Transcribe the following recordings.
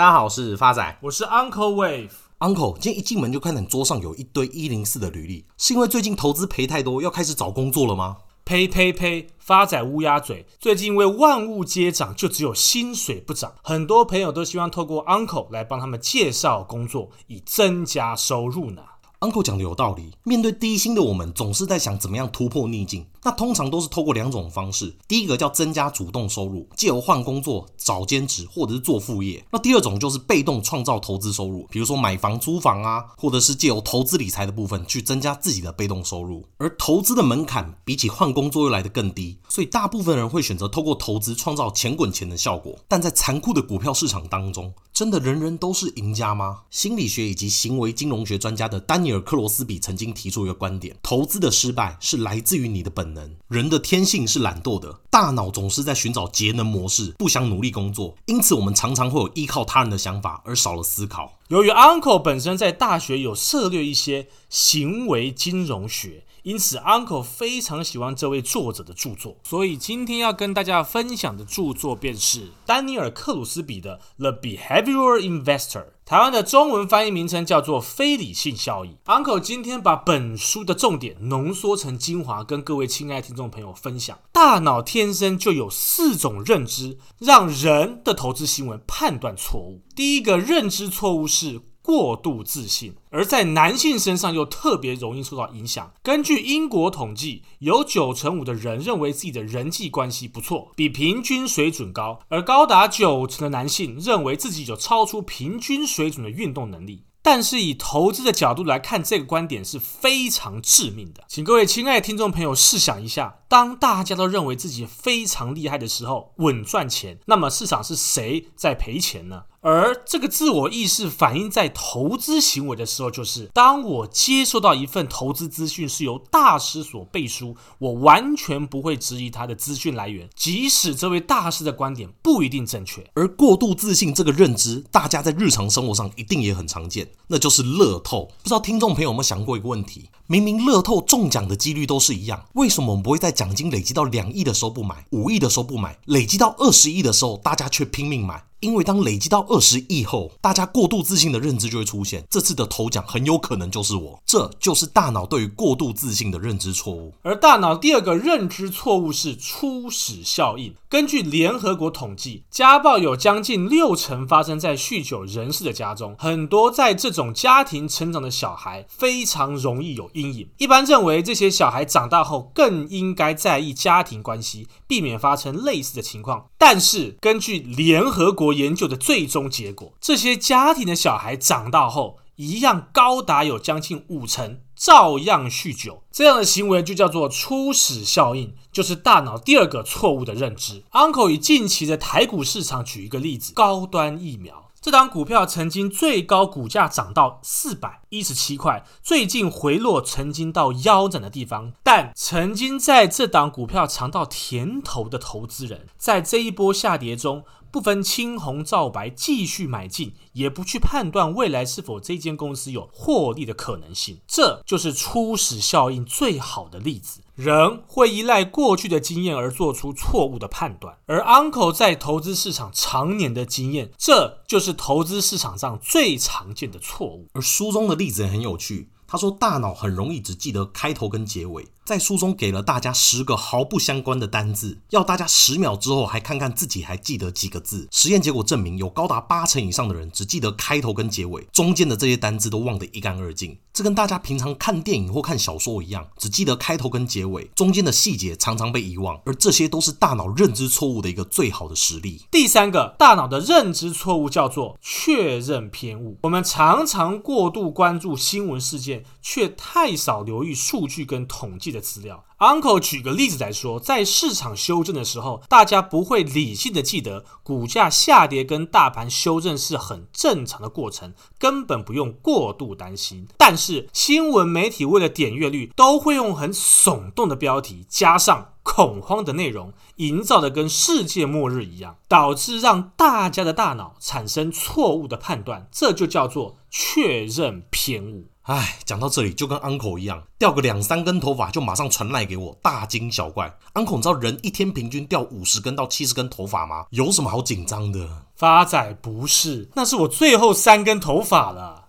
大家好，我是发仔，我是 Uncle Wave。Uncle，今天一进门就看到你桌上有一堆一零四的履历，是因为最近投资赔太多，要开始找工作了吗？呸呸呸！发仔乌鸦嘴，最近因为万物皆涨，就只有薪水不涨。很多朋友都希望透过 Uncle 来帮他们介绍工作，以增加收入呢。Uncle 讲的有道理，面对低薪的我们，总是在想怎么样突破逆境。那通常都是透过两种方式，第一个叫增加主动收入，借由换工作、找兼职或者是做副业。那第二种就是被动创造投资收入，比如说买房、租房啊，或者是借由投资理财的部分去增加自己的被动收入。而投资的门槛比起换工作又来得更低，所以大部分人会选择透过投资创造钱滚钱的效果。但在残酷的股票市场当中，真的人人都是赢家吗？心理学以及行为金融学专家的丹尼尔·克罗斯比曾经提出一个观点：投资的失败是来自于你的本人的天性是懒惰的，大脑总是在寻找节能模式，不想努力工作，因此我们常常会有依靠他人的想法而少了思考。由于 Uncle 本身在大学有涉猎一些行为金融学，因此 Uncle 非常喜欢这位作者的著作，所以今天要跟大家分享的著作便是丹尼尔·克鲁斯比的《The Behavioral Investor》。台湾的中文翻译名称叫做《非理性效益》。Uncle 今天把本书的重点浓缩成精华，跟各位亲爱听众朋友分享。大脑天生就有四种认知，让人的投资行为判断错误。第一个认知错误是过度自信，而在男性身上又特别容易受到影响。根据英国统计，有九成五的人认为自己的人际关系不错，比平均水准高，而高达九成的男性认为自己有超出平均水准的运动能力。但是以投资的角度来看，这个观点是非常致命的。请各位亲爱的听众朋友试想一下，当大家都认为自己非常厉害的时候，稳赚钱，那么市场是谁在赔钱呢？而这个自我意识反映在投资行为的时候，就是当我接收到一份投资资讯是由大师所背书，我完全不会质疑他的资讯来源，即使这位大师的观点不一定正确。而过度自信这个认知，大家在日常生活上一定也很常见，那就是乐透。不知道听众朋友有没有想过一个问题：明明乐透中奖的几率都是一样，为什么我们不会在奖金累积到两亿的时候不买，五亿的时候不买，累积到二十亿的时候，大家却拼命买？因为当累积到二十亿后，大家过度自信的认知就会出现，这次的头奖很有可能就是我。这就是大脑对于过度自信的认知错误。而大脑第二个认知错误是初始效应。根据联合国统计，家暴有将近六成发生在酗酒人士的家中。很多在这种家庭成长的小孩非常容易有阴影。一般认为，这些小孩长大后更应该在意家庭关系，避免发生类似的情况。但是，根据联合国研究的最终结果，这些家庭的小孩长大后，一样高达有将近五成照样酗酒。这样的行为就叫做初始效应，就是大脑第二个错误的认知。Uncle 以近期的台股市场举一个例子：高端疫苗。这档股票曾经最高股价涨到四百一十七块，最近回落曾经到腰斩的地方。但曾经在这档股票尝到甜头的投资人，在这一波下跌中，不分青红皂白继续买进，也不去判断未来是否这间公司有获利的可能性。这就是初始效应最好的例子。人会依赖过去的经验而做出错误的判断，而 Uncle 在投资市场常年的经验，这就是投资市场上最常见的错误。而书中的例子很有趣，他说大脑很容易只记得开头跟结尾。在书中给了大家十个毫不相关的单字，要大家十秒之后还看看自己还记得几个字。实验结果证明，有高达八成以上的人只记得开头跟结尾，中间的这些单字都忘得一干二净。这跟大家平常看电影或看小说一样，只记得开头跟结尾，中间的细节常常被遗忘。而这些都是大脑认知错误的一个最好的实例。第三个，大脑的认知错误叫做确认偏误。我们常常过度关注新闻事件，却太少留意数据跟统计的资料。Uncle 举个例子来说，在市场修正的时候，大家不会理性的记得股价下跌跟大盘修正是很正常的过程，根本不用过度担心。但是新闻媒体为了点阅率，都会用很耸动的标题加上恐慌的内容，营造的跟世界末日一样，导致让大家的大脑产生错误的判断，这就叫做确认偏误。唉，讲到这里就跟 uncle 一样，掉个两三根头发就马上传来给我，大惊小怪。uncle，你知道人一天平均掉五十根到七十根头发吗？有什么好紧张的？发仔不是，那是我最后三根头发了。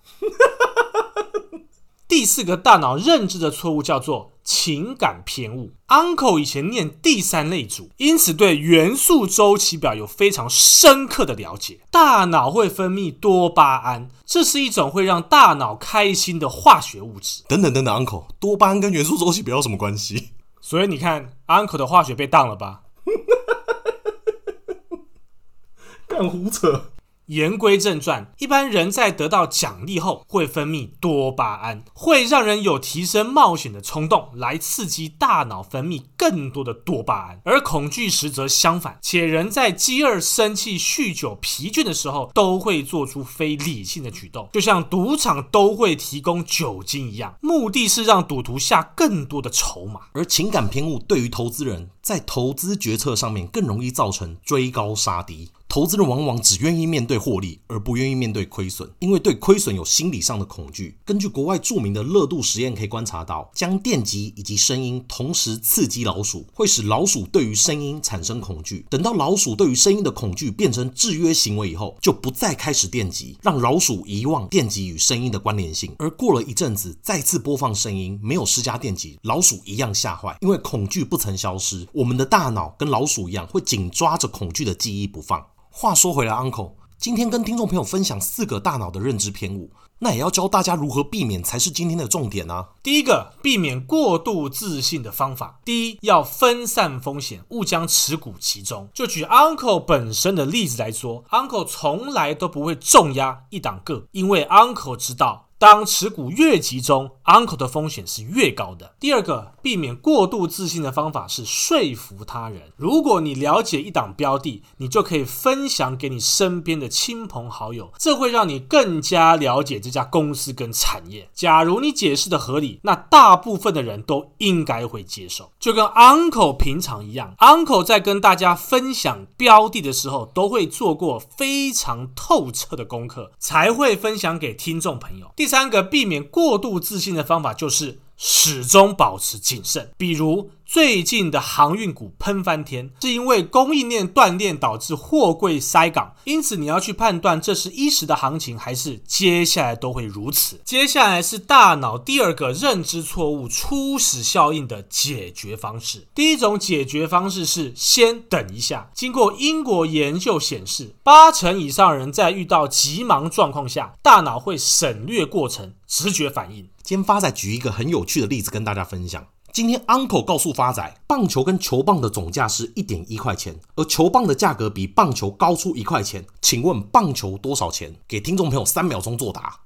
第四个大脑认知的错误叫做情感偏误。Uncle 以前念第三类组，因此对元素周期表有非常深刻的了解。大脑会分泌多巴胺，这是一种会让大脑开心的化学物质。等等等等，Uncle，多巴胺跟元素周期表有什么关系？所以你看，Uncle 的化学被当了吧？干胡扯。言归正传，一般人在得到奖励后会分泌多巴胺，会让人有提升冒险的冲动，来刺激大脑分泌更多的多巴胺。而恐惧时则相反，且人在饥饿、生气、酗酒、疲倦的时候，都会做出非理性的举动，就像赌场都会提供酒精一样，目的是让赌徒下更多的筹码。而情感偏误对于投资人在投资决策上面更容易造成追高杀低。投资人往往只愿意面对获利，而不愿意面对亏损，因为对亏损有心理上的恐惧。根据国外著名的热度实验可以观察到，将电击以及声音同时刺激老鼠，会使老鼠对于声音产生恐惧。等到老鼠对于声音的恐惧变成制约行为以后，就不再开始电击，让老鼠遗忘电击与声音的关联性。而过了一阵子，再次播放声音，没有施加电击，老鼠一样吓坏，因为恐惧不曾消失。我们的大脑跟老鼠一样，会紧抓着恐惧的记忆不放。话说回来，Uncle，今天跟听众朋友分享四个大脑的认知偏误，那也要教大家如何避免才是今天的重点啊。第一个，避免过度自信的方法，第一，要分散风险，勿将持股集中。就举 Uncle 本身的例子来说，Uncle 从来都不会重压一档个，因为 Uncle 知道。当持股越集中，Uncle 的风险是越高的。第二个，避免过度自信的方法是说服他人。如果你了解一档标的，你就可以分享给你身边的亲朋好友，这会让你更加了解这家公司跟产业。假如你解释的合理，那大部分的人都应该会接受。就跟 Uncle 平常一样，Uncle 在跟大家分享标的的时候，都会做过非常透彻的功课，才会分享给听众朋友。第第三个避免过度自信的方法就是始终保持谨慎，比如。最近的航运股喷翻天，是因为供应链断裂导致货柜塞港，因此你要去判断这是一时的行情，还是接下来都会如此。接下来是大脑第二个认知错误初始效应的解决方式。第一种解决方式是先等一下。经过英国研究显示，八成以上人在遇到急忙状况下，大脑会省略过程，直觉反应。今天发仔举一个很有趣的例子跟大家分享。今天 Uncle 告诉发仔，棒球跟球棒的总价是一点一块钱，而球棒的价格比棒球高出一块钱。请问棒球多少钱？给听众朋友三秒钟作答。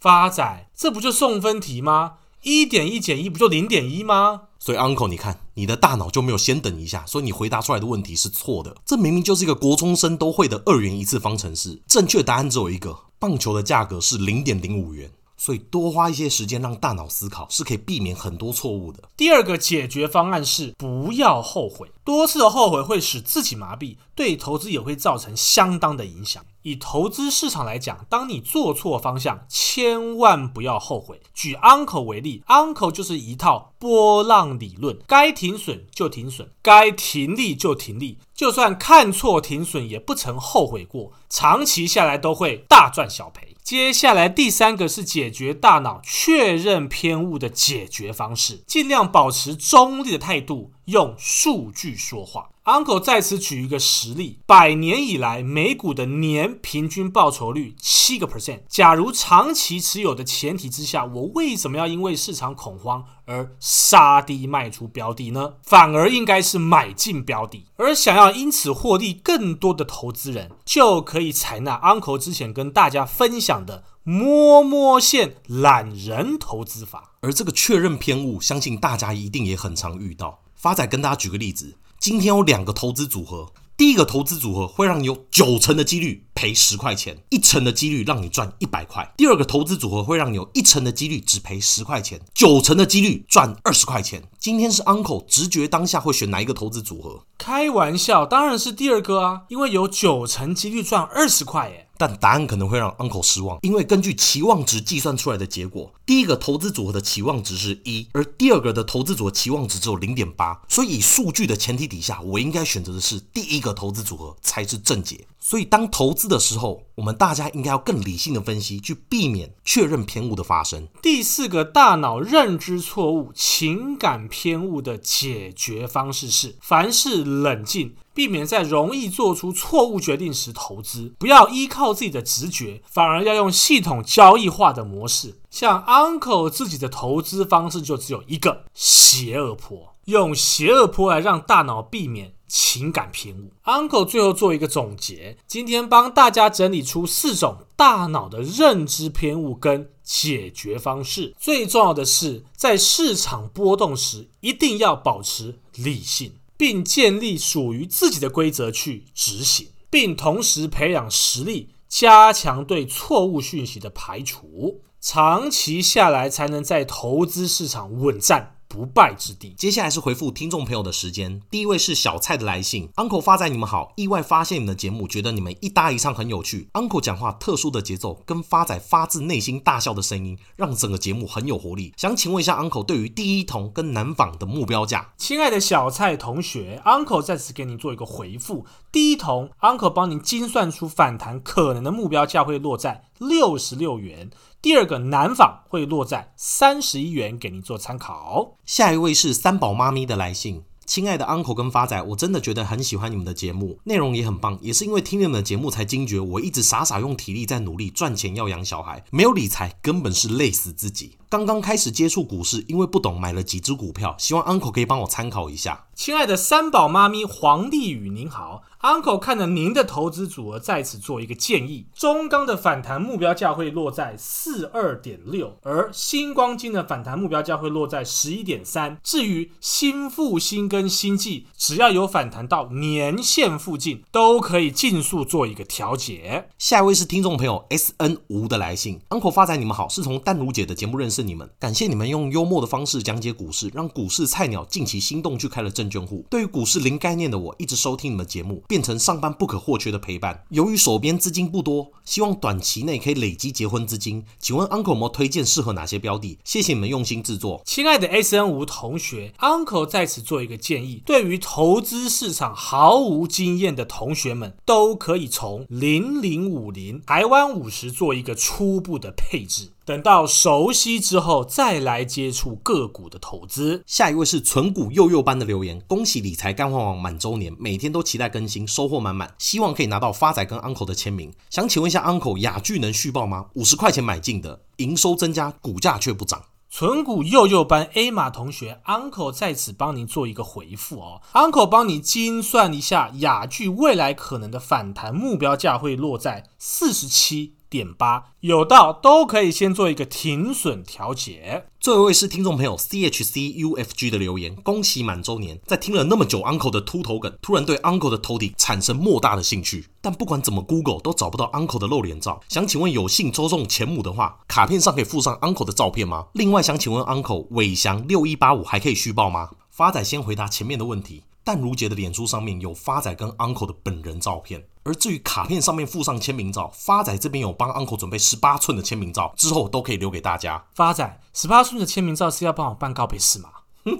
发仔，这不就送分题吗？一点一减一不就零点一吗？所以 Uncle，你看你的大脑就没有先等一下，所以你回答出来的问题是错的。这明明就是一个国中生都会的二元一次方程式，正确答案只有一个：棒球的价格是零点零五元。所以多花一些时间让大脑思考，是可以避免很多错误的。第二个解决方案是不要后悔，多次的后悔会使自己麻痹，对投资也会造成相当的影响。以投资市场来讲，当你做错方向，千万不要后悔。举 Uncle 为例，Uncle 就是一套波浪理论，该停损就停损，该停利就停利，就算看错停损也不曾后悔过，长期下来都会大赚小赔。接下来第三个是解决大脑确认偏误的解决方式，尽量保持中立的态度，用数据说话。Uncle 在此举一个实例：百年以来，美股的年平均报酬率七个 percent。假如长期持有的前提之下，我为什么要因为市场恐慌而杀低卖出标的呢？反而应该是买进标的。而想要因此获利更多的投资人，就可以采纳 Uncle 之前跟大家分享的摸摸线懒人投资法。而这个确认偏误，相信大家一定也很常遇到。发仔跟大家举个例子。今天有两个投资组合，第一个投资组合会让你有九成的几率赔十块钱，一成的几率让你赚一百块；第二个投资组合会让你有一成的几率只赔十块钱，九成的几率赚二十块钱。今天是 Uncle 直觉当下会选哪一个投资组合？开玩笑，当然是第二个啊，因为有九成几率赚二十块耶。但答案可能会让 Uncle 失望，因为根据期望值计算出来的结果，第一个投资组合的期望值是一，而第二个的投资组合期望值只有零点八，所以以数据的前提底下，我应该选择的是第一个投资组合才是正解。所以当投资的时候，我们大家应该要更理性的分析，去避免确认偏误的发生。第四个大脑认知错误、情感偏误的解决方式是：凡事冷静。避免在容易做出错误决定时投资，不要依靠自己的直觉，反而要用系统交易化的模式。像 Uncle 自己的投资方式就只有一个：斜二波，用斜二波来让大脑避免情感偏误。Uncle 最后做一个总结，今天帮大家整理出四种大脑的认知偏误跟解决方式。最重要的是，在市场波动时，一定要保持理性。并建立属于自己的规则去执行，并同时培养实力，加强对错误讯息的排除，长期下来才能在投资市场稳站。不败之地。接下来是回复听众朋友的时间。第一位是小蔡的来信，Uncle 发仔，你们好，意外发现你们的节目，觉得你们一搭一唱很有趣。Uncle 讲话特殊的节奏，跟发仔发自内心大笑的声音，让整个节目很有活力。想请问一下 Uncle，对于第一铜跟南纺的目标价？亲爱的小蔡同学，Uncle 在此给你做一个回复。第一铜，Uncle 帮您精算出反弹可能的目标价会落在六十六元。第二个南纺会落在三十一元，给您做参考。下一位是三宝妈咪的来信。亲爱的 Uncle 跟发仔，我真的觉得很喜欢你们的节目，内容也很棒，也是因为听你们的节目才惊觉，我一直傻傻用体力在努力赚钱要养小孩，没有理财根本是累死自己。刚刚开始接触股市，因为不懂买了几只股票，希望 Uncle 可以帮我参考一下。亲爱的三宝妈咪黄丽宇您好，Uncle 看了您的投资组合，在此做一个建议：中钢的反弹目标价会落在四二点六，而新光金的反弹目标价会落在十一点三。至于新复兴跟新季，只要有反弹到年线附近，都可以尽速做一个调节。下一位是听众朋友 S N 吴的来信，Uncle 发仔你们好，是从淡如姐的节目认识你们，感谢你们用幽默的方式讲解股市，让股市菜鸟近期心动去开了证券户。对于股市零概念的我，一直收听你们节目，变成上班不可或缺的陪伴。由于手边资金不多，希望短期内可以累积结婚资金。请问 Uncle 有推荐适合哪些标的？谢谢你们用心制作。亲爱的 S N 吴同学，Uncle 在此做一个建议：对于投资市场毫无经验的同学们，都可以从零零五零台湾五十做一个初步的配置。等到熟悉之后，再来接触个股的投资。下一位是存股幼幼班的留言，恭喜理财干货王满周年，每天都期待更新，收获满满，希望可以拿到发仔跟 Uncle 的签名。想请问一下 Uncle，雅聚能续报吗？五十块钱买进的，营收增加，股价却不涨。存股幼幼班 A 马同学，Uncle 在此帮您做一个回复哦。Uncle 帮你精算一下雅聚未来可能的反弹目标价会落在四十七。点八有到都可以先做一个停损调节。最后一位是听众朋友 C H C U F G 的留言，恭喜满周年！在听了那么久 Uncle 的秃头梗，突然对 Uncle 的头顶产生莫大的兴趣。但不管怎么 Google 都找不到 Uncle 的露脸照。想请问有幸抽中钱母的话，卡片上可以附上 Uncle 的照片吗？另外想请问 Uncle 伟翔六一八五还可以续报吗？发仔先回答前面的问题。但如姐的脸书上面有发仔跟 Uncle 的本人照片。而至于卡片上面附上签名照，发仔这边有帮 Uncle 准备十八寸的签名照，之后都可以留给大家。发仔，十八寸的签名照是要帮我办告别式吗？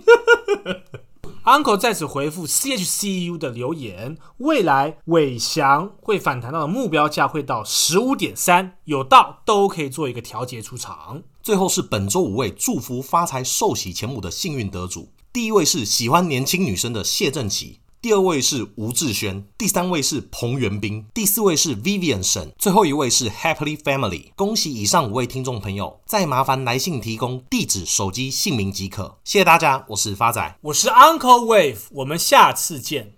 Uncle 在此回复 CHCU 的留言，未来伟翔会反弹到的目标价会到十五点三，有到都可以做一个调节出场。最后是本周五位祝福发财寿喜钱母的幸运得主，第一位是喜欢年轻女生的谢正奇。第二位是吴志轩，第三位是彭元斌，第四位是 Vivian 沈，最后一位是 Happily Family。恭喜以上五位听众朋友，再麻烦来信提供地址、手机、姓名即可。谢谢大家，我是发仔，我是 Uncle Wave，我们下次见。